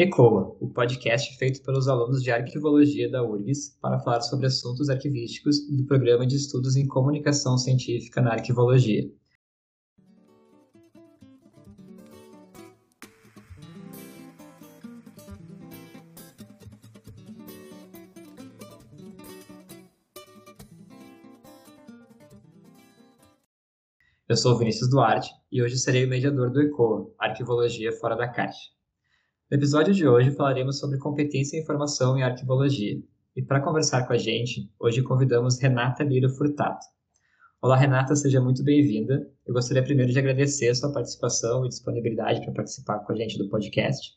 ECOA, o podcast feito pelos alunos de Arquivologia da URGS para falar sobre assuntos arquivísticos do Programa de Estudos em Comunicação Científica na Arquivologia. Eu sou Vinícius Duarte e hoje serei o mediador do ECOA, Arquivologia Fora da Caixa. No episódio de hoje falaremos sobre competência em informação em arquivologia. E para conversar com a gente, hoje convidamos Renata Lira Furtado. Olá, Renata, seja muito bem-vinda. Eu gostaria primeiro de agradecer a sua participação e disponibilidade para participar com a gente do podcast.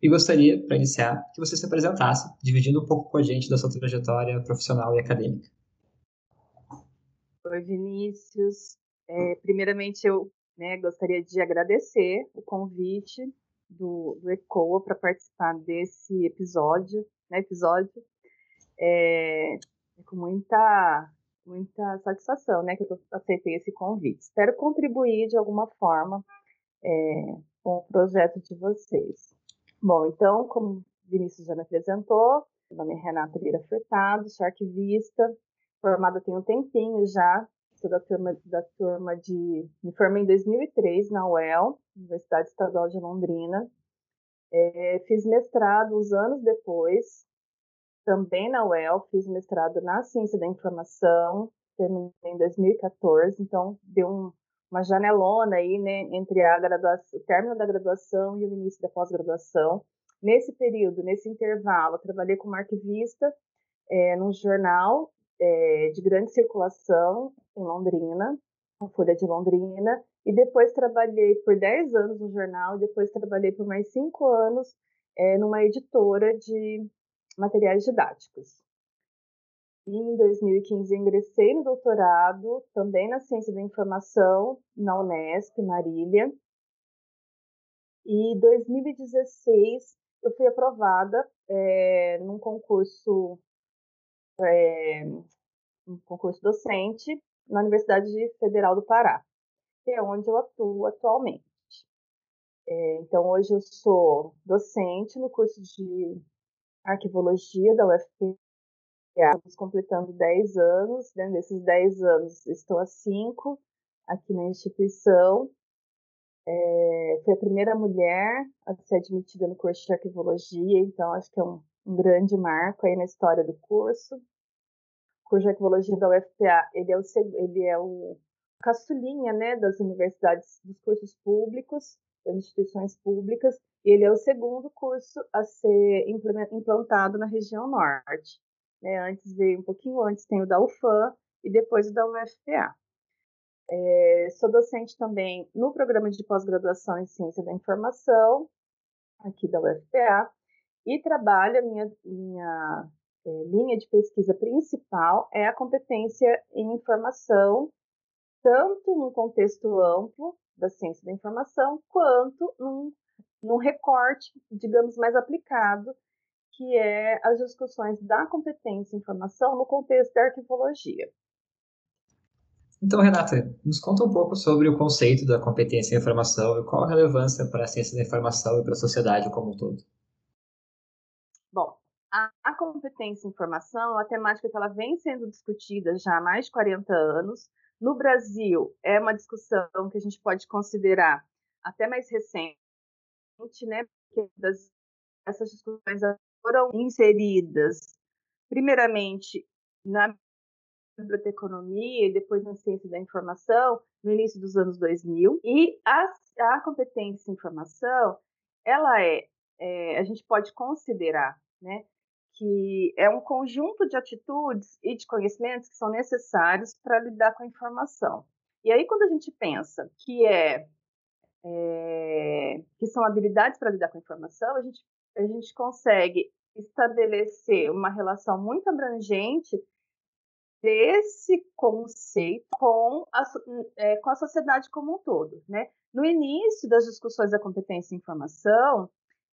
E gostaria, para iniciar, que você se apresentasse, dividindo um pouco com a gente da sua trajetória profissional e acadêmica. Oi, Vinícius. É, primeiramente, eu né, gostaria de agradecer o convite do, do ECOA para participar desse episódio, né, episódio, é, é, com muita, muita satisfação, né, que eu aceitei esse convite. Espero contribuir de alguma forma é, com o projeto de vocês. Bom, então, como Vinícius já me apresentou, meu nome é Renata Lira Furtado, sou arquivista, formada tem um tempinho já, sou da turma, da turma de. Me formei em 2003 na UEL, Universidade Estadual de Londrina. É, fiz mestrado uns anos depois, também na UEL, fiz mestrado na Ciência da Informação, terminei em 2014, então deu um, uma janelona aí, né, entre a graduação, o término da graduação e o início da pós-graduação. Nesse período, nesse intervalo, trabalhei como arquivista é, num jornal é, de grande circulação em Londrina, a Folha de Londrina, e depois trabalhei por 10 anos no jornal, depois trabalhei por mais 5 anos é, numa editora de materiais didáticos. E em 2015 ingressei no doutorado, também na Ciência da Informação, na Unesp, Marília. E em 2016 eu fui aprovada é, num concurso é, um concurso docente na Universidade Federal do Pará, que é onde eu atuo atualmente. É, então, hoje eu sou docente no curso de arquivologia da UFPA, estamos completando 10 anos, dentro desses 10 anos estou há 5 aqui na instituição. É, fui a primeira mulher a ser admitida no curso de arquivologia, então acho que é um, um grande marco aí na história do curso cuja ecologia da UFPA ele é o, ele é o caçulinha né, das universidades, dos cursos públicos, das instituições públicas, e ele é o segundo curso a ser implantado na região norte. Né? Antes veio um pouquinho antes, tem o da UFAM e depois o da UFPA. É, sou docente também no programa de pós-graduação em Ciência da Informação, aqui da UFPA, e trabalho minha, minha linha de pesquisa principal é a competência em informação, tanto num contexto amplo da ciência da informação, quanto num, num recorte, digamos, mais aplicado, que é as discussões da competência em informação no contexto da arquivologia. Então, Renata, nos conta um pouco sobre o conceito da competência em informação e qual a relevância para a ciência da informação e para a sociedade como um todo. A, competência em informação, a temática que ela vem sendo discutida já há mais de 40 anos. No Brasil, é uma discussão que a gente pode considerar até mais recente, né? Porque essas discussões foram inseridas, primeiramente, na biblioteconomia e depois na ciência da informação, no início dos anos 2000. E a, a competência em informação, ela é, é, a gente pode considerar, né, que é um conjunto de atitudes e de conhecimentos que são necessários para lidar com a informação. E aí, quando a gente pensa que é, é que são habilidades para lidar com a informação, a gente, a gente consegue estabelecer uma relação muito abrangente desse conceito com a, é, com a sociedade como um todo. Né? No início das discussões da competência em informação,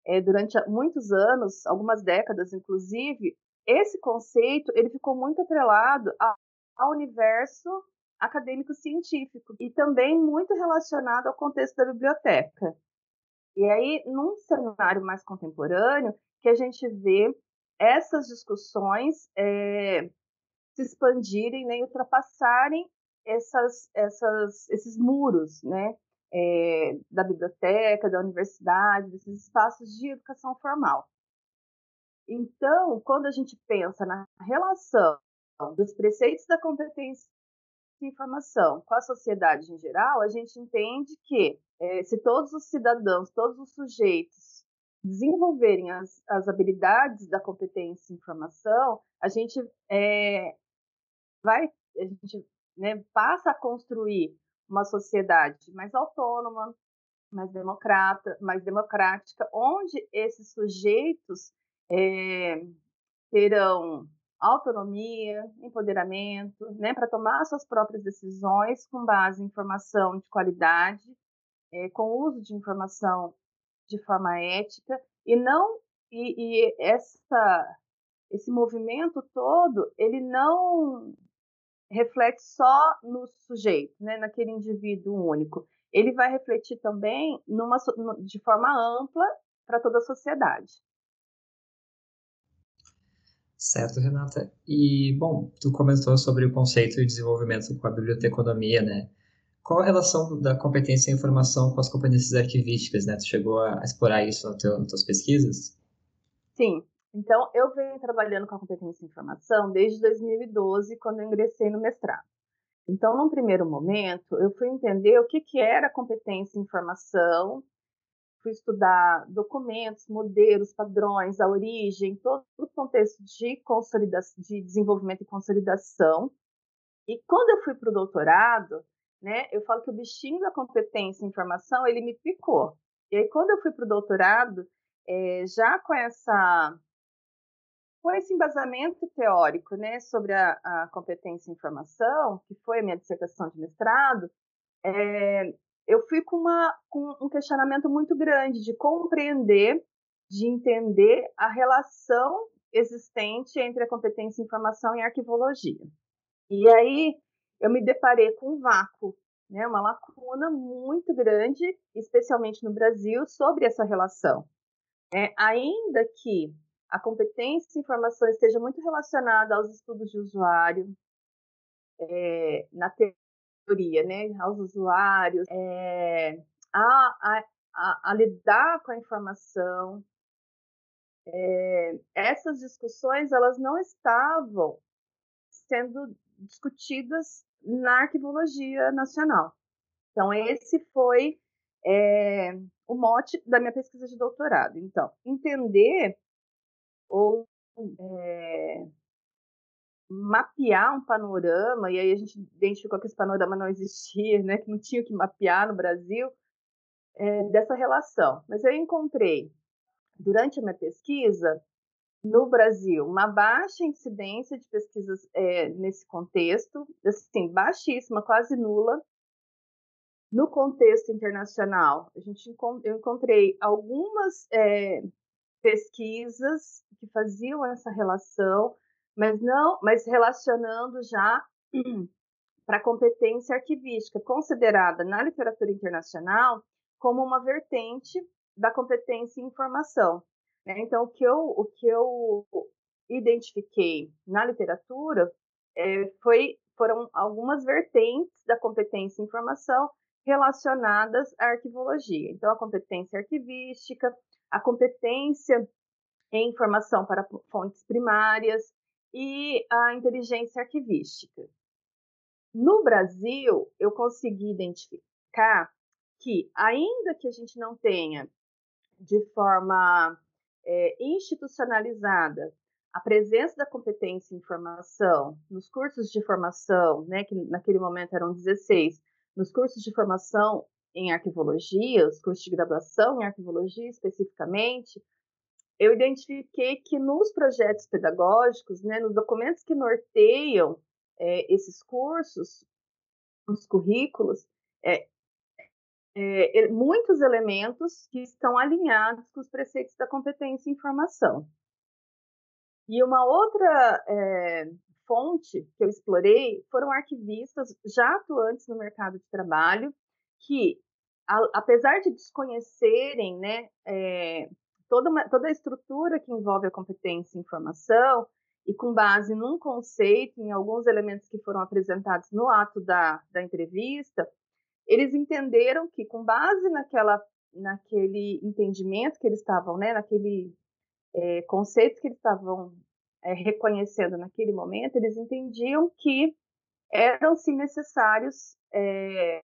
é, durante muitos anos, algumas décadas inclusive, esse conceito ele ficou muito atrelado ao universo acadêmico científico e também muito relacionado ao contexto da biblioteca. E aí, num cenário mais contemporâneo, que a gente vê essas discussões é, se expandirem né, e ultrapassarem essas, essas, esses muros né, é, da biblioteca, da universidade, desses espaços de educação formal. Então, quando a gente pensa na relação dos preceitos da competência de informação com a sociedade em geral, a gente entende que é, se todos os cidadãos, todos os sujeitos desenvolverem as, as habilidades da competência em informação, a gente é, vai, a gente né, passa a construir uma sociedade mais autônoma, mais democrata, mais democrática, onde esses sujeitos é, terão autonomia, empoderamento, né, para tomar suas próprias decisões com base em informação de qualidade, é, com uso de informação de forma ética e não e, e essa esse movimento todo ele não reflete só no sujeito, né, naquele indivíduo único. Ele vai refletir também numa, de forma ampla para toda a sociedade. Certo, Renata. E, bom, tu comentou sobre o conceito de desenvolvimento com a biblioteconomia, né? Qual a relação da competência em informação com as competências arquivísticas, né? Tu chegou a explorar isso no teu, nas tuas pesquisas? Sim. Então, eu venho trabalhando com a competência em informação desde 2012, quando eu ingressei no mestrado. Então, num primeiro momento, eu fui entender o que, que era competência em informação fui estudar documentos, modelos, padrões, a origem, todo o contexto de de desenvolvimento e consolidação. E quando eu fui para o doutorado, né, eu falo que o bichinho da competência em informação ele me picou. E aí quando eu fui para o doutorado, é, já com essa com esse embasamento teórico, né, sobre a, a competência em informação, que foi a minha dissertação de mestrado, é, eu fui com, uma, com um questionamento muito grande de compreender, de entender a relação existente entre a competência em informação e arquivologia. E aí eu me deparei com um vácuo, né, uma lacuna muito grande, especialmente no Brasil, sobre essa relação. É, ainda que a competência em informação esteja muito relacionada aos estudos de usuário, é, na teoria, né, aos usuários, é, a, a, a, lidar com a informação. É, essas discussões elas não estavam sendo discutidas na arquivologia nacional. Então esse foi o mote da minha pesquisa de doutorado. Então entender ou é, mapear um panorama, e aí a gente identificou que esse panorama não existia, né, que não tinha que mapear no Brasil, é, dessa relação. Mas eu encontrei, durante a minha pesquisa, no Brasil, uma baixa incidência de pesquisas é, nesse contexto, assim, baixíssima, quase nula. No contexto internacional, a gente, eu encontrei algumas é, pesquisas que faziam essa relação, mas não, mas relacionando já para a competência arquivística, considerada na literatura internacional como uma vertente da competência em informação. Né? Então, o que eu, o que eu identifiquei na literatura é, foi, foram algumas vertentes da competência em informação relacionadas à arquivologia. Então, a competência arquivística, a competência em informação para fontes primárias, e a inteligência arquivística. No Brasil, eu consegui identificar que, ainda que a gente não tenha de forma é, institucionalizada a presença da competência em informação nos cursos de formação, né, que naquele momento eram 16, nos cursos de formação em arquivologia, os cursos de graduação em arquivologia especificamente, eu identifiquei que nos projetos pedagógicos, né, nos documentos que norteiam é, esses cursos, os currículos, é, é, muitos elementos que estão alinhados com os preceitos da competência em informação. E uma outra é, fonte que eu explorei foram arquivistas já atuantes no mercado de trabalho que a, apesar de desconhecerem né, é, toda, uma, toda a estrutura que envolve a competência em informação, e com base num conceito, em alguns elementos que foram apresentados no ato da, da entrevista, eles entenderam que, com base naquela, naquele entendimento que eles estavam, né, naquele é, conceito que eles estavam é, reconhecendo naquele momento, eles entendiam que eram sim necessários é,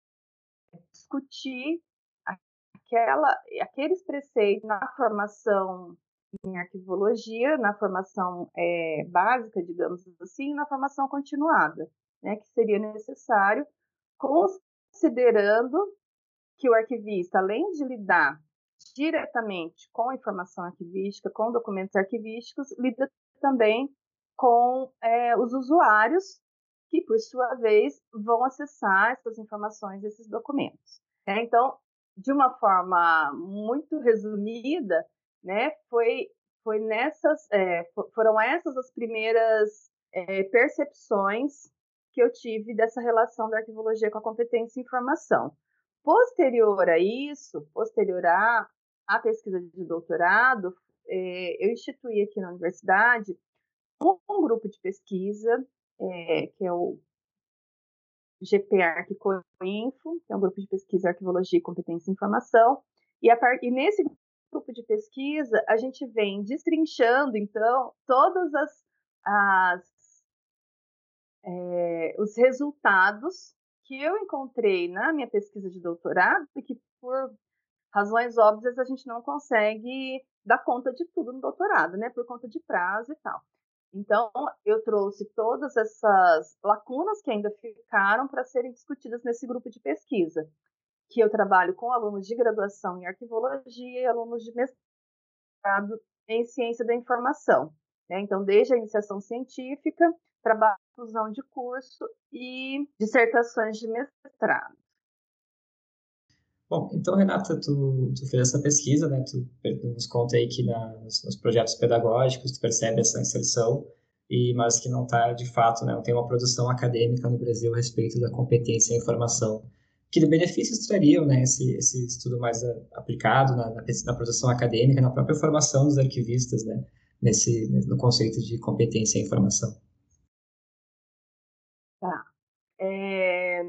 discutir aquela, aqueles preceitos na formação em arquivologia, na formação é, básica, digamos assim, na formação continuada, né, que seria necessário, considerando que o arquivista, além de lidar diretamente com a informação arquivística, com documentos arquivísticos, lida também com é, os usuários, que, por sua vez, vão acessar essas informações, esses documentos. Né? Então, de uma forma muito resumida, né, foi, foi nessas, é, foram essas as primeiras é, percepções que eu tive dessa relação da arquivologia com a competência em informação. Posterior a isso, posterior à, à pesquisa de doutorado, é, eu instituí aqui na universidade um, um grupo de pesquisa, que é o GPARC-Coinfo, que é um grupo de pesquisa Arquivologia e Competência em Informação, e, a, e nesse grupo de pesquisa a gente vem destrinchando, então, todas as, as é, os resultados que eu encontrei na minha pesquisa de doutorado e que por razões óbvias a gente não consegue dar conta de tudo no doutorado, né, por conta de prazo e tal. Então, eu trouxe todas essas lacunas que ainda ficaram para serem discutidas nesse grupo de pesquisa, que eu trabalho com alunos de graduação em arquivologia e alunos de mestrado em ciência da informação. Né? Então, desde a iniciação científica, trabalho conclusão de curso e dissertações de mestrado. Bom, então, Renata, tu, tu fez essa pesquisa, né? Tu nos conta aí que na, nos, nos, projetos pedagógicos tu percebe essa inserção, e, mas que não está, de fato, né? Não tem uma produção acadêmica no Brasil a respeito da competência em informação. Que benefícios trariam, né? Esse, esse estudo mais aplicado na, na, na, produção acadêmica, na própria formação dos arquivistas, né? Nesse, no conceito de competência em informação. Tá. É,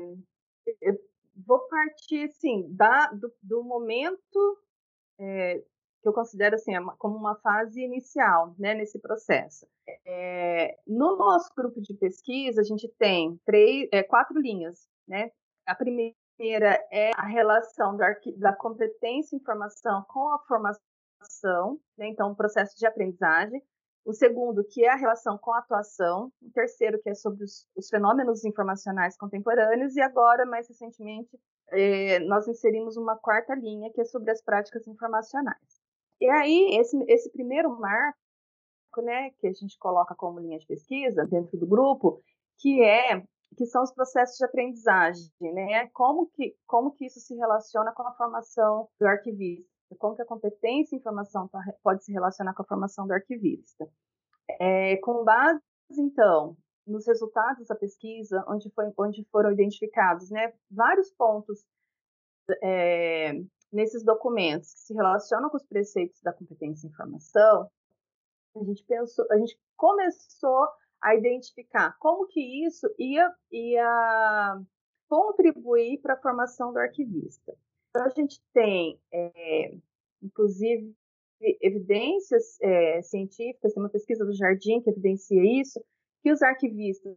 eu vou partir, assim, da, do, do momento é, que eu considero, assim, como uma fase inicial, né, nesse processo. É, no nosso grupo de pesquisa, a gente tem três, é, quatro linhas, né? A primeira é a relação da, da competência informação com a formação, né? então, o processo de aprendizagem o segundo, que é a relação com a atuação, o terceiro, que é sobre os, os fenômenos informacionais contemporâneos, e agora, mais recentemente, eh, nós inserimos uma quarta linha, que é sobre as práticas informacionais. E aí, esse, esse primeiro marco, né, que a gente coloca como linha de pesquisa dentro do grupo, que é que são os processos de aprendizagem, né? Como que como que isso se relaciona com a formação do arquivista? Como que a competência em informação tá pode se relacionar com a formação do arquivista. É, com base, então, nos resultados da pesquisa, onde, foi, onde foram identificados né, vários pontos é, nesses documentos que se relacionam com os preceitos da competência em informação, a gente pensou, a gente começou a identificar como que isso ia, ia contribuir para a formação do arquivista. Então, a gente tem, é, inclusive, evidências é, científicas, tem uma pesquisa do Jardim que evidencia isso, que os arquivistas,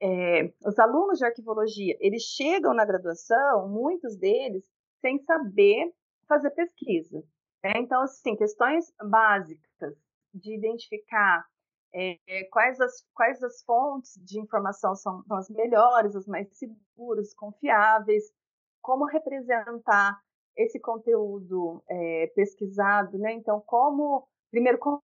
é, os alunos de arquivologia, eles chegam na graduação, muitos deles, sem saber fazer pesquisa. Né? Então, assim, questões básicas de identificar é, quais, as, quais as fontes de informação são, são as melhores, as mais seguras, confiáveis, como representar esse conteúdo é, pesquisado, né? Então, como primeiro como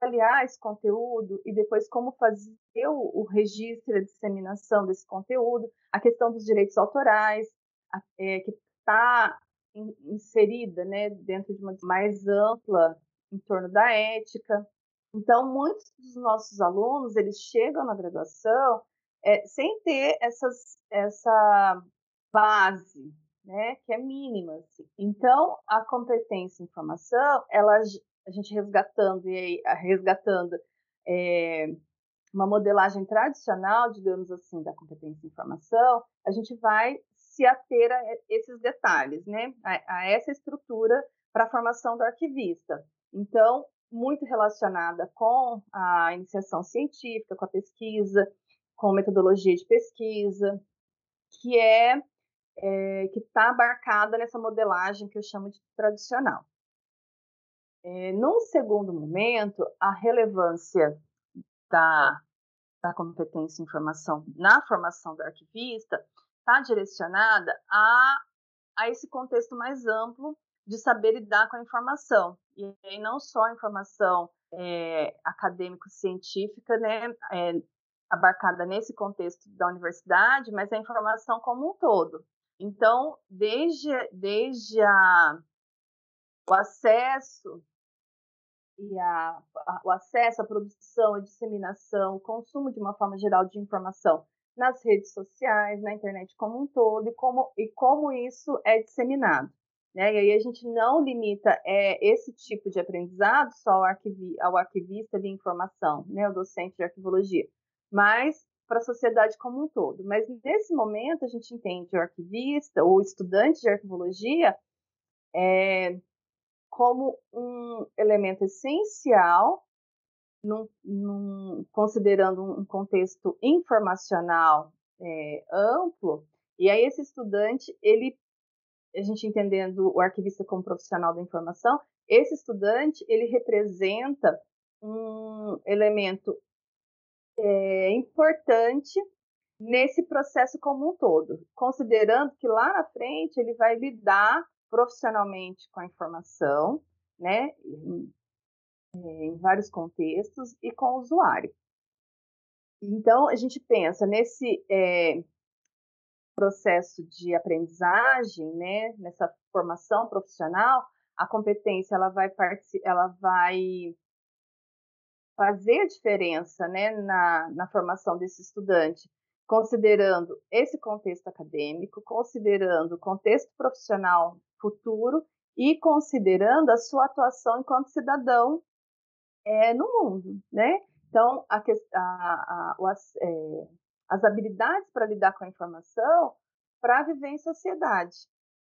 avaliar esse conteúdo e depois como fazer o, o registro e a disseminação desse conteúdo, a questão dos direitos autorais, a, é, que está in, inserida, né, dentro de uma mais ampla em torno da ética. Então, muitos dos nossos alunos eles chegam na graduação é, sem ter essas, essa base né, que é mínima. Assim. Então, a competência em informação, ela, a gente resgatando e resgatando é, uma modelagem tradicional, digamos assim, da competência em informação, a gente vai se ater a esses detalhes, né, a, a essa estrutura para a formação do arquivista. Então, muito relacionada com a iniciação científica, com a pesquisa, com metodologia de pesquisa, que é, é que está abarcada nessa modelagem que eu chamo de tradicional. É, num segundo momento, a relevância da, da competência em informação na formação do arquivista está direcionada a, a esse contexto mais amplo de saber lidar com a informação. E aí não só a informação é, acadêmico-científica, né, é, abarcada nesse contexto da universidade, mas a informação como um todo. Então, desde, desde a, o acesso e a, a, o acesso à produção, à disseminação, o consumo de uma forma geral de informação nas redes sociais, na internet como um todo, e como, e como isso é disseminado. Né? E aí a gente não limita é, esse tipo de aprendizado só ao, arquivi, ao arquivista de informação, né? o docente de arquivologia, mas para a sociedade como um todo. Mas nesse momento a gente entende o arquivista ou estudante de arquivologia é, como um elemento essencial, num, num, considerando um contexto informacional é, amplo, e aí esse estudante ele a gente entendendo o arquivista como profissional da informação, esse estudante ele representa um elemento é, importante nesse processo como um todo, considerando que lá na frente ele vai lidar profissionalmente com a informação, né, em, em vários contextos e com o usuário. Então a gente pensa nesse é, processo de aprendizagem, né, nessa formação profissional, a competência ela vai ela vai fazer a diferença, né, na, na formação desse estudante, considerando esse contexto acadêmico, considerando o contexto profissional futuro e considerando a sua atuação enquanto cidadão é, no mundo, né? Então, a, a, a, o, é, as habilidades para lidar com a informação para viver em sociedade.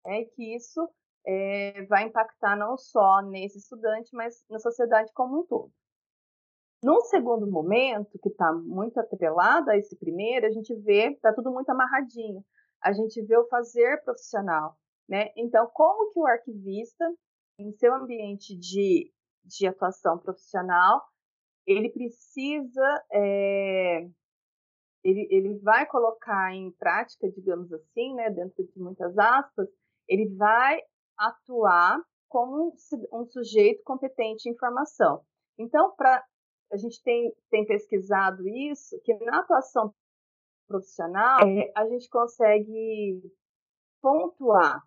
É que isso é, vai impactar não só nesse estudante, mas na sociedade como um todo. Num segundo momento, que está muito atrelado a esse primeiro, a gente vê, está tudo muito amarradinho. A gente vê o fazer profissional. Né? Então, como que o arquivista, em seu ambiente de, de atuação profissional, ele precisa é, ele, ele vai colocar em prática, digamos assim, né, dentro de muitas aspas, ele vai atuar como um, sujeito competente em informação. Então, para a gente tem, tem pesquisado isso, que na atuação profissional é, a gente consegue pontuar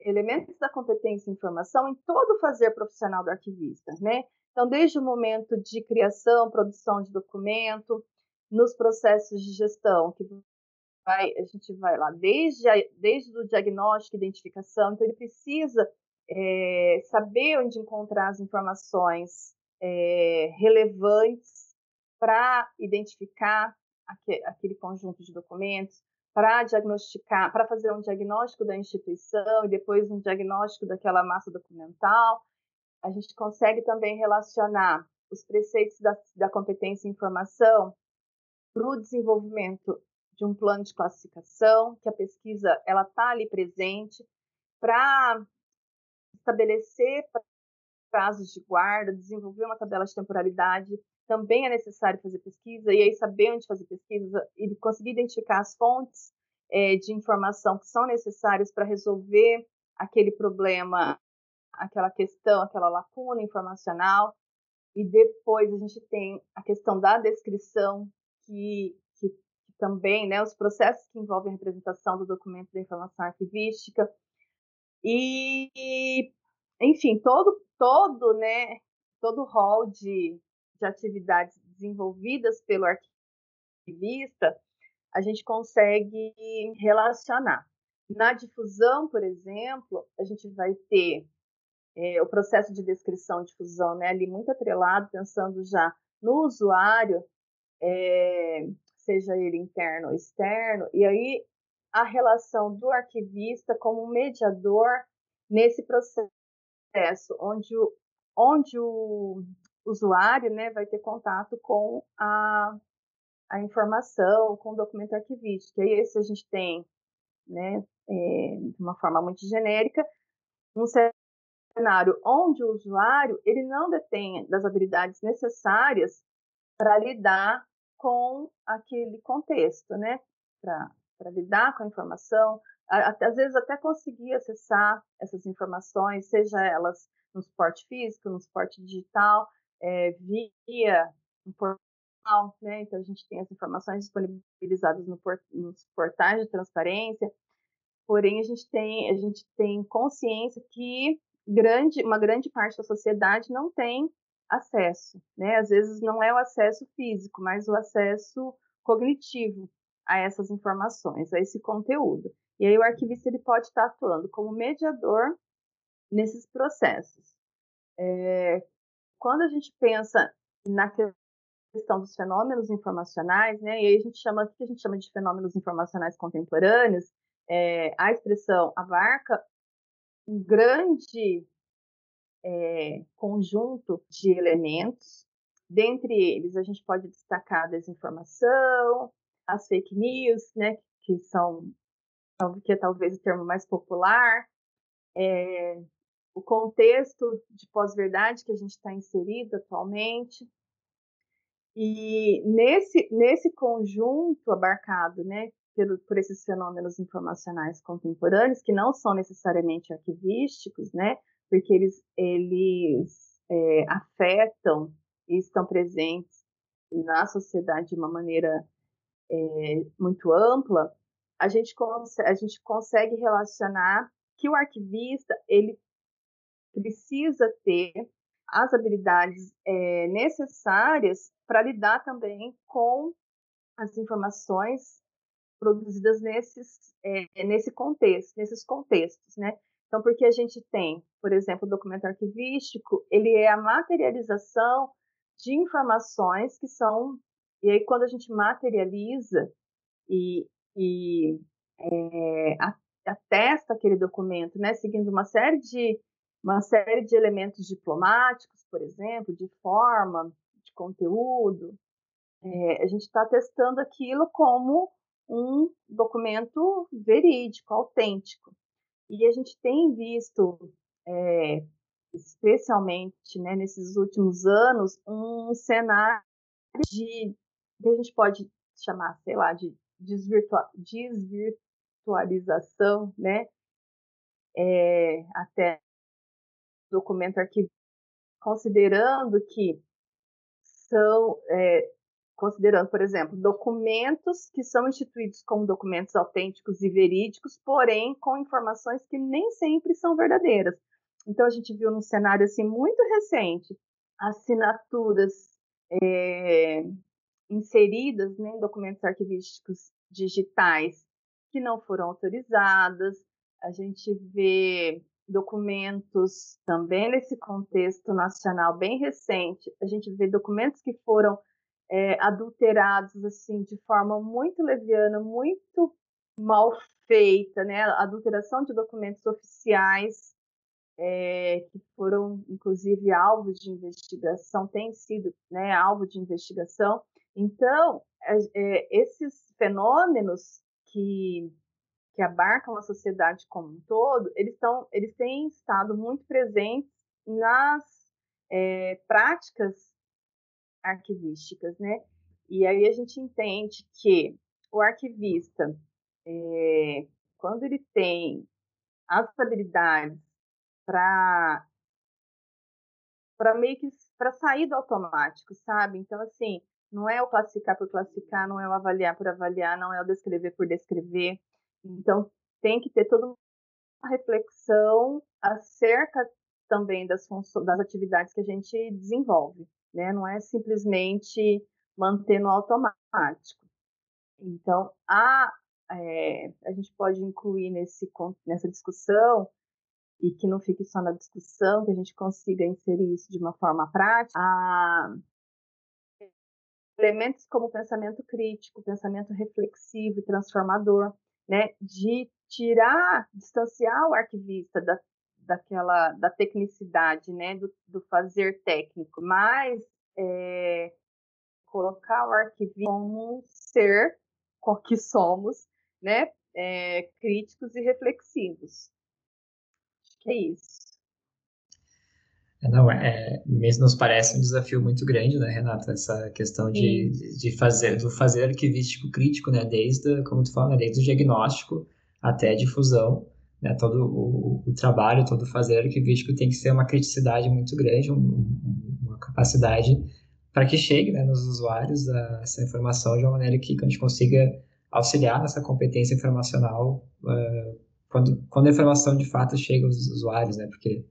elementos da competência em informação em todo o fazer profissional do arquivista, né? Então, desde o momento de criação, produção de documento, nos processos de gestão, que vai, a gente vai lá desde, a, desde o diagnóstico e identificação, então ele precisa é, saber onde encontrar as informações é, relevantes para identificar aquele, conjunto de documentos, para diagnosticar, para fazer um diagnóstico da instituição e depois um diagnóstico daquela massa documental. A gente consegue também relacionar os preceitos da, da competência em informação para o desenvolvimento de um plano de classificação, que a pesquisa ela está ali presente, para estabelecer prazos de guarda, desenvolver uma tabela de temporalidade, também é necessário fazer pesquisa, e aí saber onde fazer pesquisa e conseguir identificar as fontes é, de informação que são necessárias para resolver aquele problema, aquela questão, aquela lacuna informacional. E depois a gente tem a questão da descrição, que, que, que também, né, os processos que envolvem a representação do documento da informação arquivística, e, enfim, todo, todo, né, todo o rol de, de atividades desenvolvidas pelo arquivista, a gente consegue relacionar. Na difusão, por exemplo, a gente vai ter é, o processo de descrição de difusão né, ali muito atrelado, pensando já no usuário, é, seja ele interno ou externo, e aí a relação do arquivista como mediador nesse processo, onde o, onde o usuário né, vai ter contato com a, a informação, com o documento arquivístico. E esse a gente tem, né, é, de uma forma muito genérica, um cenário onde o usuário ele não detém das habilidades necessárias para lidar com aquele contexto, né? Para lidar com a informação, às vezes até conseguir acessar essas informações, seja elas no suporte físico, no suporte digital, é, via um portal, né? Então a gente tem as informações disponibilizadas no port nos portais de transparência, porém a gente tem a gente tem consciência que grande uma grande parte da sociedade não tem acesso, né? Às vezes não é o acesso físico, mas o acesso cognitivo a essas informações, a esse conteúdo. E aí o arquivista ele pode estar atuando como mediador nesses processos. É, quando a gente pensa na questão dos fenômenos informacionais, né, e aí a gente chama, o que a gente chama de fenômenos informacionais contemporâneos, é, a expressão abarca um grande é, conjunto de elementos. Dentre eles, a gente pode destacar a desinformação, as fake news, né, que são que é talvez o termo mais popular, é, o contexto de pós-verdade que a gente está inserido atualmente. E nesse, nesse conjunto abarcado né, por, por esses fenômenos informacionais contemporâneos, que não são necessariamente arquivísticos, né, porque eles, eles é, afetam e estão presentes na sociedade de uma maneira é, muito ampla, a gente, a gente consegue relacionar que o arquivista ele precisa ter as habilidades é, necessárias para lidar também com as informações produzidas nesses, é, nesse contexto, nesses contextos, né? Então, porque a gente tem, por exemplo, o documento arquivístico, ele é a materialização de informações que são, e aí quando a gente materializa e, e é, atesta aquele documento, né, seguindo uma série de uma série de elementos diplomáticos, por exemplo, de forma, de conteúdo, é, a gente está testando aquilo como um documento verídico, autêntico. E a gente tem visto, é, especialmente né, nesses últimos anos, um cenário de que a gente pode chamar, sei lá, de desvirtua desvirtualização, né? É, até documento arquivo, considerando que são, é, considerando, por exemplo, documentos que são instituídos como documentos autênticos e verídicos, porém com informações que nem sempre são verdadeiras. Então a gente viu num cenário assim muito recente assinaturas é, inseridas né, em documentos arquivísticos digitais que não foram autorizadas. A gente vê documentos também nesse contexto nacional bem recente. A gente vê documentos que foram é, adulterados assim de forma muito leviana, muito mal feita, né? Adulteração de documentos oficiais é, que foram inclusive alvos de investigação, têm sido né, alvo de investigação. Então, é, esses fenômenos que, que abarcam a sociedade como um todo, eles, estão, eles têm estado muito presentes nas é, práticas arquivísticas, né? E aí a gente entende que o arquivista, é, quando ele tem as habilidades para para meio que para sair do automático, sabe? Então assim, não é o classificar por classificar, não é o avaliar por avaliar, não é o descrever por descrever. Então, tem que ter toda uma reflexão acerca também das, das atividades que a gente desenvolve, né? Não é simplesmente manter no automático. Então, a, é, a gente pode incluir nesse, nessa discussão e que não fique só na discussão, que a gente consiga inserir isso de uma forma prática, a elementos como pensamento crítico, pensamento reflexivo e transformador, né, de tirar, distanciar o arquivista da, daquela da tecnicidade, né, do, do fazer técnico, mas é, colocar o arquivista como um ser que somos, né, é, críticos e reflexivos. Acho que é isso. É, não, é, mesmo nos parece um desafio muito grande, né, Renata, essa questão de, de fazer, do fazer arquivístico crítico, né, desde, como tu fala, né, desde o diagnóstico até a difusão, né, todo o, o trabalho, todo o fazer arquivístico tem que ser uma criticidade muito grande, um, uma capacidade para que chegue né, nos usuários a, essa informação de uma maneira que, que a gente consiga auxiliar nessa competência informacional uh, quando, quando a informação de fato chega aos usuários, né, porque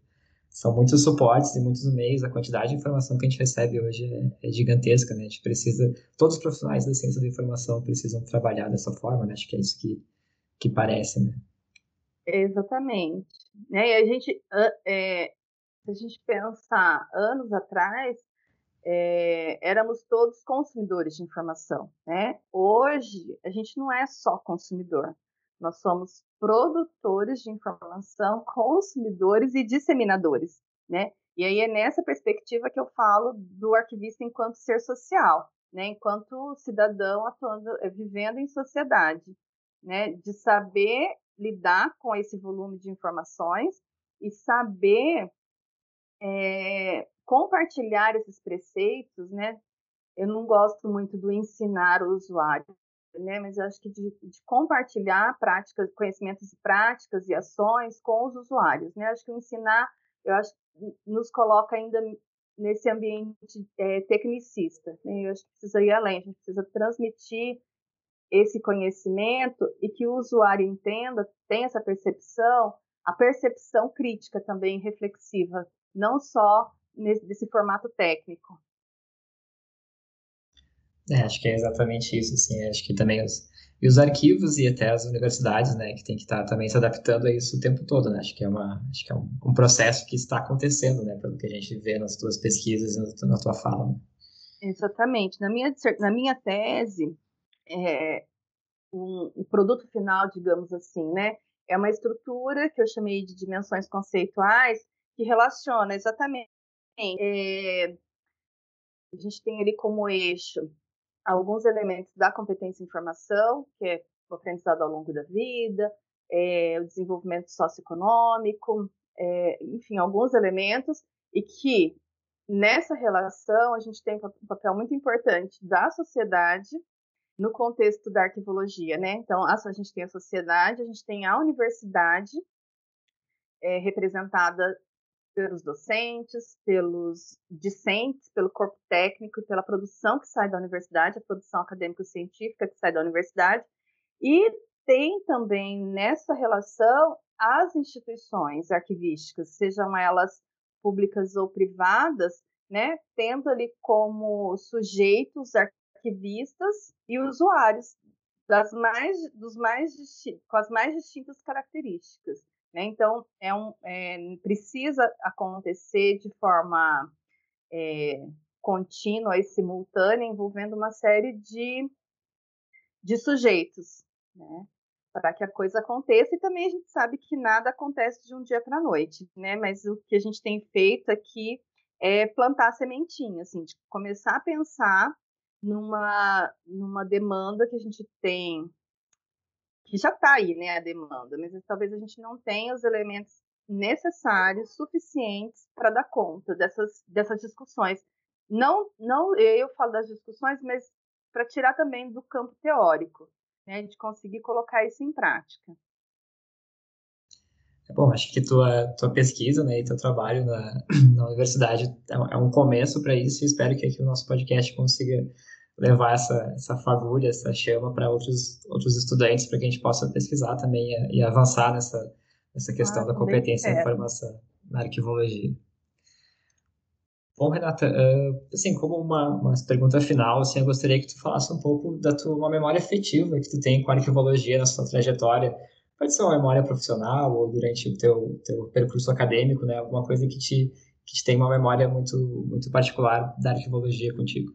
são muitos suportes e muitos meios, a quantidade de informação que a gente recebe hoje é, é, gigantesca, né? A gente precisa, todos os profissionais da ciência da informação precisam trabalhar dessa forma, né? Acho que é isso que, que parece, né? Exatamente. Né? E a gente, é, se a gente pensar anos atrás, é, éramos todos consumidores de informação, né? Hoje, a gente não é só consumidor, nós somos produtores de informação, consumidores e disseminadores, né? E aí é nessa perspectiva que eu falo do arquivista enquanto ser social, né? Enquanto cidadão atuando, eh, vivendo em sociedade, né? De saber lidar com esse volume de informações e saber é, compartilhar esses preceitos, né? Eu não gosto muito do ensinar o usuário, né? Mas eu acho que de, de, compartilhar práticas, conhecimentos e práticas e ações com os usuários, né? Eu acho que ensinar, eu acho, nos coloca ainda nesse ambiente é, tecnicista. Né? Eu acho que precisa ir além, a gente precisa transmitir esse conhecimento e que o usuário entenda, tenha essa percepção, a percepção crítica também reflexiva, não só nesse formato técnico. É, acho que é exatamente isso, assim, acho que também os, e os arquivos e até as universidades, né, que tem que estar tá também se adaptando a isso o tempo todo, né, acho que é, uma, acho que é um, um processo que está acontecendo, né, pelo que a gente vê nas tuas pesquisas e na tua fala. Né? Exatamente, na minha, na minha tese, é, um produto final, digamos assim, né, é uma estrutura que eu chamei de dimensões conceituais, que relaciona exatamente, é, a gente tem ali como eixo alguns elementos da competência em informação, que é o aprendizado ao longo da vida, é, o desenvolvimento socioeconômico, é, enfim, alguns elementos, e que nessa relação a gente tem um papel muito importante da sociedade no contexto da arquivologia, né? Então, a, a gente tem a sociedade, a gente tem a universidade é, representada pelos docentes, pelos discentes, pelo corpo técnico e pela produção que sai da universidade, a produção acadêmico-científica que sai da universidade, e tem também nessa relação as instituições arquivísticas, sejam elas públicas ou privadas, né, tendo ali como sujeitos arquivistas e usuários das mais, dos mais com as mais distintas características. Né? Então, é um, é, precisa acontecer de forma é, contínua e simultânea, envolvendo uma série de, de sujeitos, né? para que a coisa aconteça. E também a gente sabe que nada acontece de um dia para a noite, né? mas o que a gente tem feito aqui é plantar sementinha, assim, de começar a pensar numa, numa demanda que a gente tem que já está aí, né, a demanda, mas talvez a gente não tenha os elementos necessários, suficientes para dar conta dessas, dessas discussões. Não, não eu falo das discussões, mas para tirar também do campo teórico, né, de conseguir colocar isso em prática. É bom, acho que tua, tua pesquisa né, e teu trabalho na, na universidade é um é começo para isso e espero que aqui o nosso podcast consiga levar essa, essa fagulha, essa chama para outros, outros estudantes, para que a gente possa pesquisar também e, e avançar nessa, nessa questão ah, da competência em informação na arquivologia. Bom, Renata, uh, assim, como uma, uma pergunta final, assim, eu gostaria que tu falasse um pouco da tua uma memória afetiva que tu tem com a arquivologia na sua trajetória. Pode ser uma memória profissional ou durante o teu, teu percurso acadêmico, né? Alguma coisa que te, que te tem uma memória muito, muito particular da arquivologia contigo.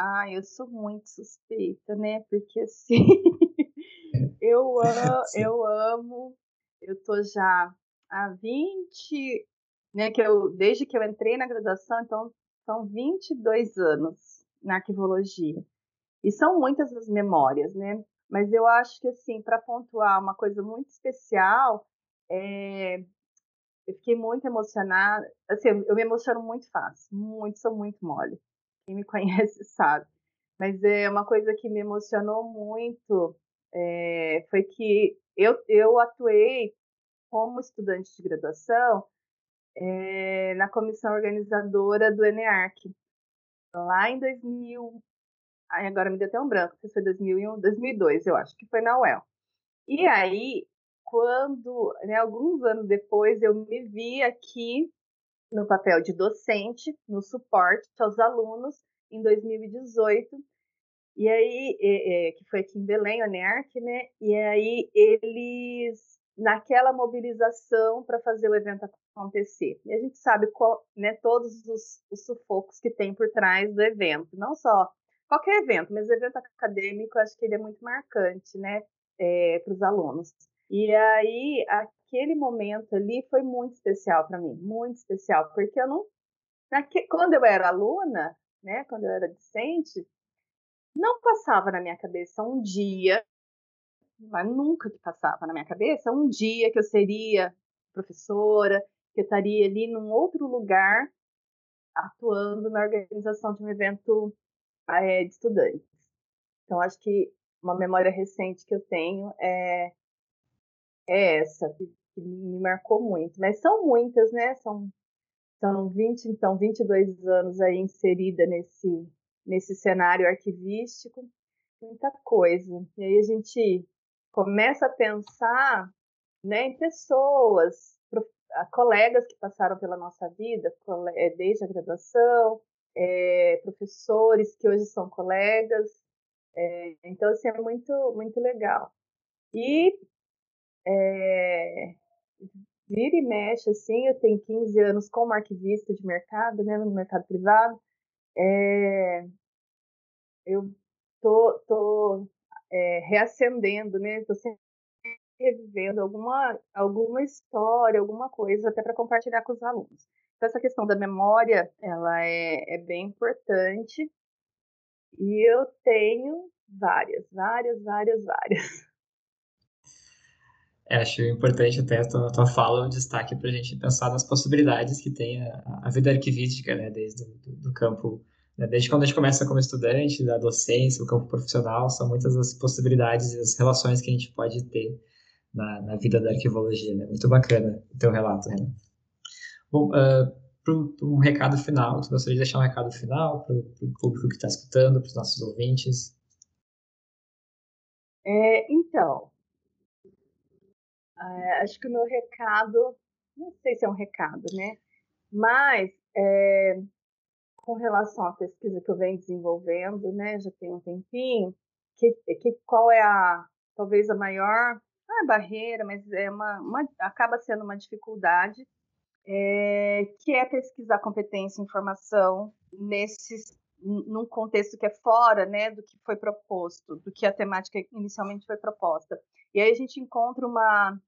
Ah, eu sou muito suspeita, né? Porque assim, eu, amo, eu amo, eu tô já há 20, né, que eu, desde que eu entrei na graduação, então são 22 anos na arquivologia. E são muitas as memórias, né? Mas eu acho que, assim, para pontuar uma coisa muito especial, é... eu fiquei muito emocionada. Assim, eu me emociono muito fácil, muito, sou muito mole. Quem me conhece sabe. Mas é uma coisa que me emocionou muito é... foi que eu, eu atuei como estudante de graduação é, na comissão organizadora do ENEARC, lá em 2000. Ai, agora me deu até um branco, se foi 2001, 2002, eu acho que foi na UEL. E aí, quando, né, alguns anos depois, eu me vi aqui no papel de docente, no suporte aos alunos, em 2018. E aí, é, é, que foi aqui em Belém, o ENEARC, né? E aí eles naquela mobilização para fazer o evento acontecer. E a gente sabe qual, né, todos os, os, sufocos que tem por trás do evento, não só qualquer evento, mas evento acadêmico, acho que ele é muito marcante, né, é, para os alunos. E aí, aquele momento ali foi muito especial para mim, muito especial, porque eu não, naque, quando eu era aluna, né, quando eu era discente, não passava na minha cabeça um dia mas nunca que passava na minha cabeça um dia que eu seria professora, que eu estaria ali num outro lugar atuando na organização de um evento é, de estudantes. Então, acho que uma memória recente que eu tenho é, é essa, que me marcou muito. Mas são muitas, né? São, são 20, então, 22 anos aí inserida nesse, nesse cenário arquivístico, muita coisa. E aí a gente começa a pensar né, em pessoas, colegas que passaram pela nossa vida, é, desde a graduação, é, professores que hoje são colegas. É, então, assim, é muito, muito legal. E é, vira e mexe, assim, eu tenho 15 anos como arquivista de mercado, né, no mercado privado. É, eu tô, tô é, reacendendo, né? Estou sempre revivendo alguma, alguma história, alguma coisa, até para compartilhar com os alunos. Então, essa questão da memória, ela é, é bem importante. E eu tenho várias, várias, várias, várias. É, acho importante até a tua, tua fala um destaque para a gente pensar nas possibilidades que tem a, a vida arquivística, né, desde do, campo né? Desde quando a gente começa como estudante, da docência, o campo profissional, são muitas as possibilidades e as relações que a gente pode ter na, na vida da arquivologia. Né? Muito bacana o teu relato, Renan. Bom, uh, para um recado final, tu gostaria de deixar um recado final para o público que está escutando, para os nossos ouvintes? É, então, é, acho que o meu recado, não sei se é um recado, né? Mas é, com relação à pesquisa que eu venho desenvolvendo, né, já tem um tempinho, que, que qual é a talvez a maior não é barreira, mas é uma, uma acaba sendo uma dificuldade, é, que é pesquisar competência e informação nesses num contexto que é fora, né, do que foi proposto, do que a temática inicialmente foi proposta. E aí a gente encontra uma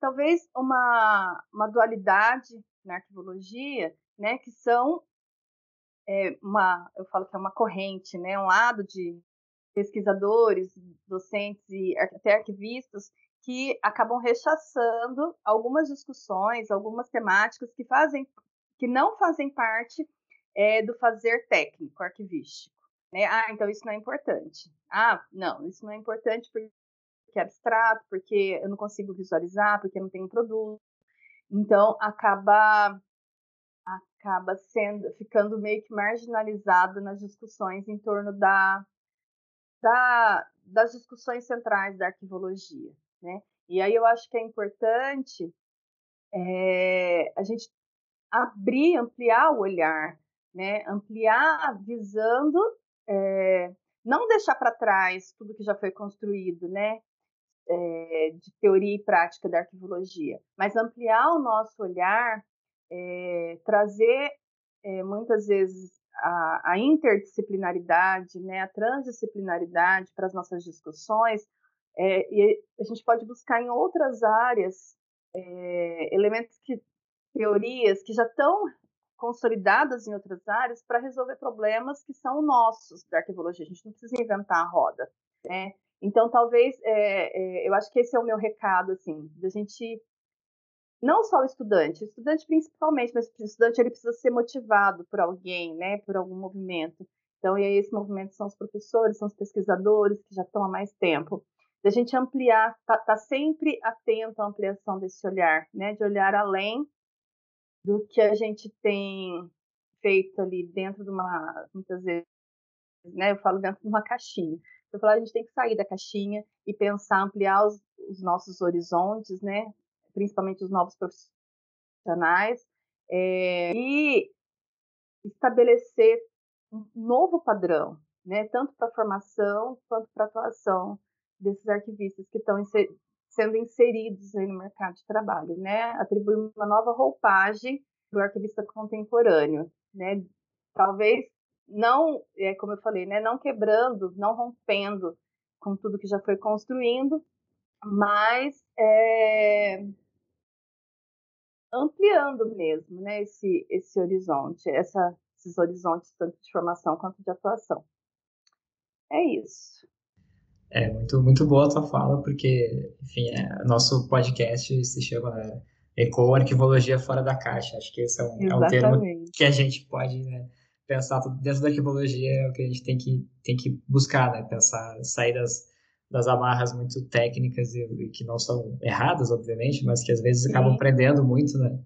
talvez uma, uma dualidade na arquivologia, né, que são é uma, eu falo que é uma corrente, né, um lado de pesquisadores, docentes e até arquivistas que acabam rechaçando algumas discussões, algumas temáticas que fazem, que não fazem parte é, do fazer técnico arquivístico. Né? Ah, então isso não é importante. Ah, não, isso não é importante porque é abstrato, porque eu não consigo visualizar, porque eu não tenho produto. Então acaba acaba sendo ficando meio que marginalizado nas discussões em torno da, da, das discussões centrais da arquivologia, né? E aí eu acho que é importante é, a gente abrir, ampliar o olhar, né? Ampliar visando, é, não deixar para trás tudo que já foi construído, né? É, de teoria e prática da arquivologia, mas ampliar o nosso olhar, é, trazer é, muitas vezes a, a, interdisciplinaridade, né, a transdisciplinaridade para as nossas discussões, e a gente pode buscar em outras áreas elementos que teorias que já estão consolidadas em outras áreas para resolver problemas que são nossos da arqueologia. A gente não precisa inventar a roda, né? Então, talvez, é, é, eu acho que esse é o meu recado, assim, da gente, não só o estudante, o estudante principalmente, mas o estudante ele precisa ser motivado por alguém, né, por algum movimento. Então, e aí esse movimento são os professores, são os pesquisadores que já estão há mais tempo. Da gente ampliar, tá, tá sempre atento à ampliação desse olhar, né, de olhar além do que a gente tem feito ali dentro de uma, muitas vezes, né, eu falo dentro de uma caixinha. Eu falo, a gente tem que sair da caixinha e pensar, ampliar os, os nossos horizontes, né, principalmente os novos profissionais, é, e estabelecer um novo padrão, né, tanto para a formação quanto para a atuação desses arquivistas que estão sendo inseridos no mercado de trabalho, né? Atribuir uma nova roupagem para o arquivista contemporâneo, né? Talvez não, é, como eu falei, né? Não quebrando, não rompendo com tudo que já foi construindo, mas é, ampliando mesmo, né? Esse esse horizonte, essa, esses horizontes tanto de formação quanto de atuação. É isso. É muito, muito boa a tua fala, porque, enfim, é, nosso podcast se chama Eco Arquivologia Fora da Caixa. Acho que esse é um, é um termo que a gente pode né, pensar dentro da arquivologia, é o que a gente tem que, tem que buscar, né? Pensar, sair das, das amarras muito técnicas e, e que não são erradas, obviamente, mas que às vezes Sim. acabam aprendendo muito, né?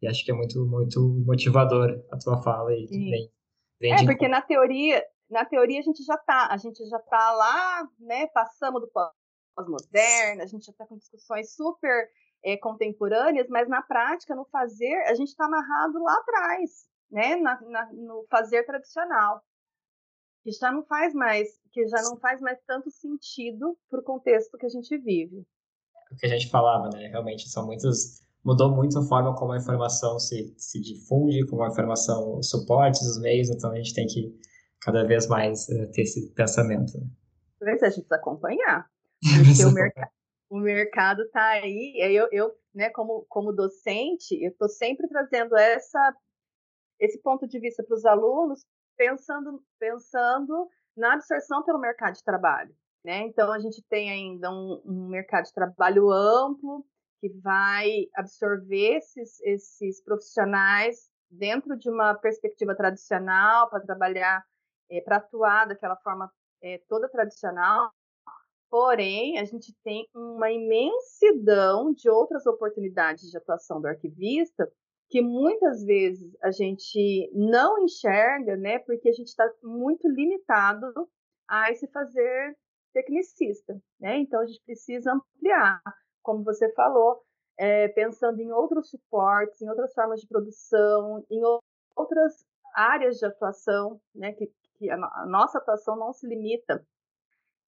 E acho que é muito, muito motivador a tua fala e vem, vem É, porque na teoria, na teoria a gente já está, a gente já está lá, né? Passamos do pós-moderno, a gente já está com discussões super é, contemporâneas, mas na prática, no fazer, a gente está amarrado lá atrás, né? Na, na, no fazer tradicional, que já não faz mais, que já não faz mais tanto sentido para o contexto que a gente vive. O que a gente falava, né? Realmente são muitos mudou muito a forma como a informação se, se difunde, como a informação suporte os meios, então a gente tem que cada vez mais uh, ter esse pensamento. Né? A gente precisa acompanhar. Porque o, merc o mercado está aí. Eu, eu né, como, como docente, eu estou sempre trazendo essa, esse ponto de vista para os alunos, pensando, pensando na absorção pelo mercado de trabalho. Né? Então, a gente tem ainda um, um mercado de trabalho amplo, que vai absorver esses, esses profissionais dentro de uma perspectiva tradicional para trabalhar é, para atuar daquela forma é, toda tradicional. Porém, a gente tem uma imensidão de outras oportunidades de atuação do arquivista que muitas vezes a gente não enxerga, né, porque a gente está muito limitado a esse fazer tecnicista, né? Então a gente precisa ampliar, como você falou, é, pensando em outros suportes, em outras formas de produção, em outras áreas de atuação, né, que, que a, a nossa atuação não se limita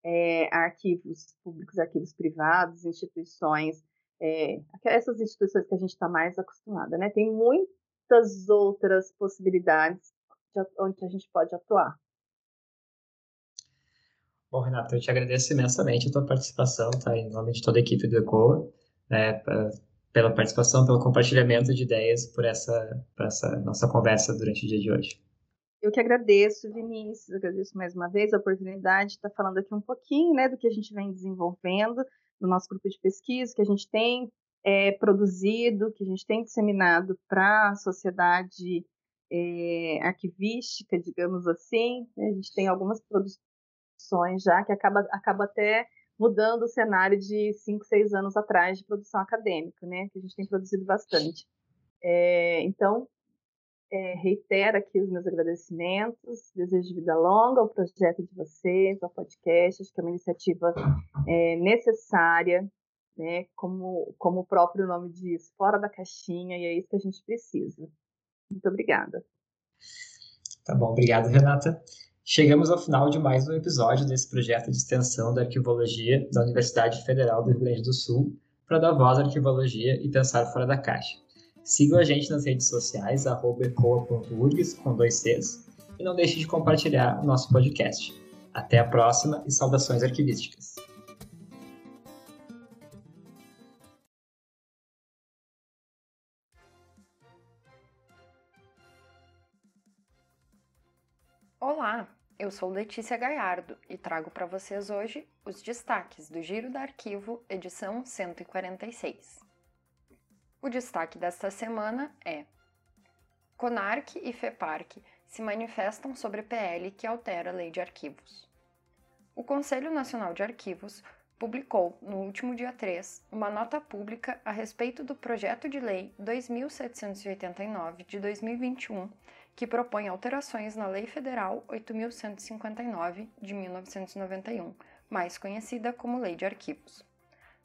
é, a arquivos públicos, arquivos privados, instituições, é, essas instituições que a gente está mais acostumada, né? Tem muitas outras possibilidades de, onde a gente pode atuar. Bom, Renato, eu te agradeço imensamente a tua participação, tá? Em nome de toda a equipe do ECOA, né, pela participação, pelo compartilhamento de ideias, por essa, por essa nossa conversa durante o dia de hoje. Eu que agradeço, Vinícius, agradeço mais uma vez a oportunidade de estar falando aqui um pouquinho né, do que a gente vem desenvolvendo no nosso grupo de pesquisa, que a gente tem é, produzido, que a gente tem disseminado para a sociedade é, arquivística, digamos assim. A gente tem algumas produções já que acaba, acaba até mudando o cenário de cinco, seis anos atrás de produção acadêmica, né? Que a gente tem produzido bastante. É, então, é, reitero aqui os meus agradecimentos, desejo de vida longa ao projeto de vocês, ao podcast, acho que é uma iniciativa é, necessária, né, como, como o próprio nome diz, fora da caixinha, e é isso que a gente precisa. Muito obrigada. Tá bom, obrigado, Renata. Chegamos ao final de mais um episódio desse projeto de extensão da arquivologia da Universidade Federal do Rio Grande do Sul para dar voz à arquivologia e pensar fora da caixa. Sigam a gente nas redes sociais, ecoa.urgs, com dois Cs, e não deixe de compartilhar o nosso podcast. Até a próxima e saudações arquivísticas. Olá, eu sou Letícia Gaiardo e trago para vocês hoje os destaques do Giro do Arquivo, edição 146. O destaque desta semana é: CONARC e FEPARC se manifestam sobre PL que altera a Lei de Arquivos. O Conselho Nacional de Arquivos publicou, no último dia 3, uma nota pública a respeito do projeto de lei 2789 de 2021, que propõe alterações na Lei Federal 8159 de 1991, mais conhecida como Lei de Arquivos.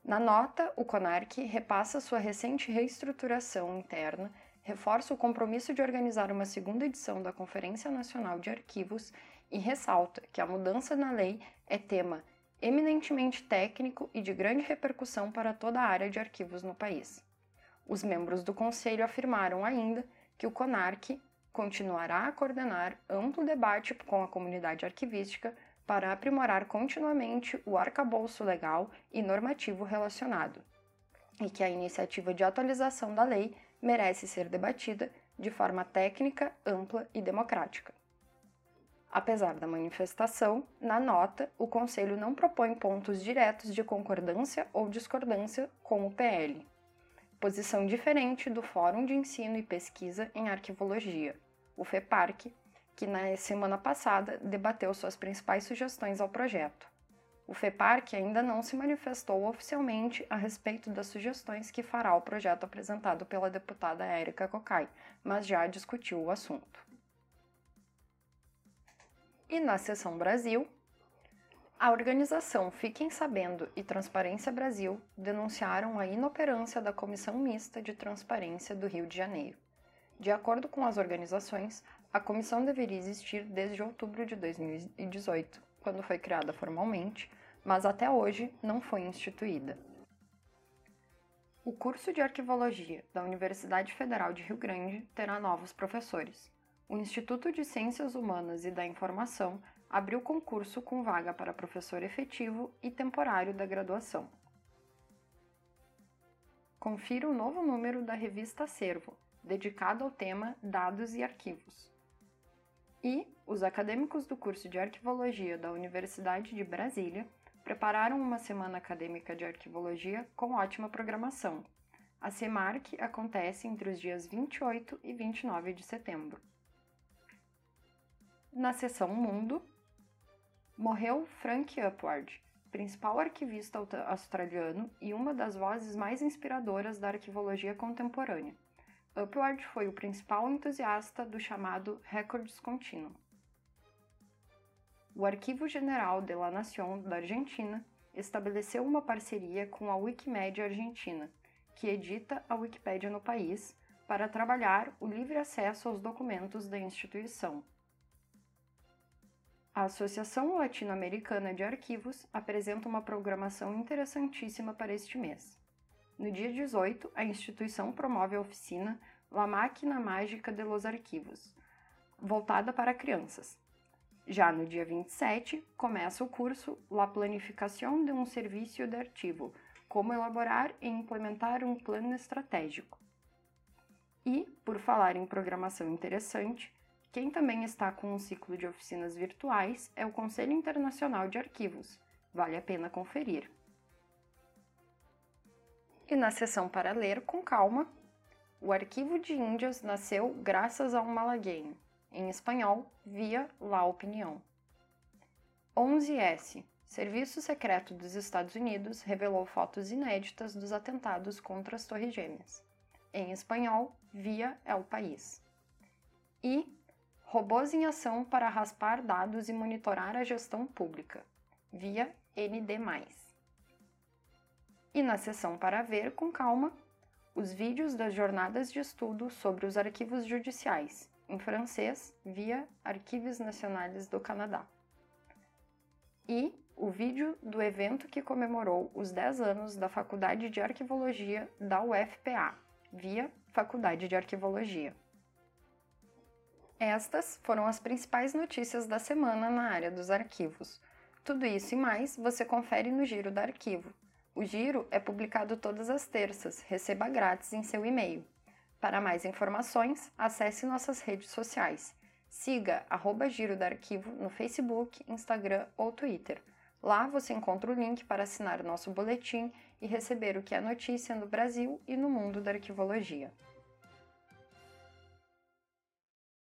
Na nota, o CONARC repassa sua recente reestruturação interna, reforça o compromisso de organizar uma segunda edição da Conferência Nacional de Arquivos e ressalta que a mudança na lei é tema eminentemente técnico e de grande repercussão para toda a área de arquivos no país. Os membros do Conselho afirmaram ainda que o CONARC continuará a coordenar amplo debate com a comunidade arquivística para aprimorar continuamente o arcabouço legal e normativo relacionado, e que a iniciativa de atualização da lei merece ser debatida de forma técnica, ampla e democrática. Apesar da manifestação, na nota, o Conselho não propõe pontos diretos de concordância ou discordância com o PL. Posição diferente do Fórum de Ensino e Pesquisa em Arquivologia, o FEPARC, que na semana passada debateu suas principais sugestões ao projeto. O FEPARC ainda não se manifestou oficialmente a respeito das sugestões que fará o projeto apresentado pela deputada Érica Cocai, mas já discutiu o assunto. E na seção Brasil, a organização Fiquem Sabendo e Transparência Brasil denunciaram a inoperância da Comissão Mista de Transparência do Rio de Janeiro. De acordo com as organizações, a comissão deveria existir desde outubro de 2018, quando foi criada formalmente, mas até hoje não foi instituída. O curso de Arquivologia da Universidade Federal de Rio Grande terá novos professores. O Instituto de Ciências Humanas e da Informação abriu concurso com vaga para professor efetivo e temporário da graduação. Confira o novo número da revista Acervo, dedicado ao tema Dados e Arquivos. E os acadêmicos do curso de Arquivologia da Universidade de Brasília prepararam uma semana acadêmica de arquivologia com ótima programação. A CEMARC acontece entre os dias 28 e 29 de setembro. Na seção Mundo, morreu Frank Upward, principal arquivista australiano e uma das vozes mais inspiradoras da arquivologia contemporânea. Upward foi o principal entusiasta do chamado Records Continuum. O Arquivo General de la Nación da Argentina estabeleceu uma parceria com a Wikimedia Argentina, que edita a Wikipédia no país, para trabalhar o livre acesso aos documentos da instituição. A Associação Latino-Americana de Arquivos apresenta uma programação interessantíssima para este mês. No dia 18, a instituição promove a oficina La Máquina Mágica de los Arquivos, voltada para crianças. Já no dia 27, começa o curso La Planificação de um Serviço de Arquivo, como elaborar e implementar um plano estratégico. E, por falar em programação interessante, quem também está com um ciclo de oficinas virtuais é o Conselho Internacional de Arquivos. Vale a pena conferir. E na sessão para ler com calma, o arquivo de Índias nasceu graças a um malagueño, em espanhol, via La Opinião. 11S Serviço Secreto dos Estados Unidos revelou fotos inéditas dos atentados contra as Torres Gêmeas. Em espanhol, via El País. E Robôs em ação para raspar dados e monitorar a gestão pública, via ND. E na seção para ver com calma, os vídeos das jornadas de estudo sobre os arquivos judiciais, em francês, via Arquives Nacionais do Canadá. E o vídeo do evento que comemorou os 10 anos da Faculdade de Arquivologia da UFPA, via Faculdade de Arquivologia. Estas foram as principais notícias da semana na área dos arquivos. Tudo isso e mais você confere no Giro da Arquivo. O Giro é publicado todas as terças, receba grátis em seu e-mail. Para mais informações, acesse nossas redes sociais. Siga arroba Giro da Arquivo no Facebook, Instagram ou Twitter. Lá você encontra o link para assinar nosso boletim e receber o que é notícia no Brasil e no mundo da arquivologia.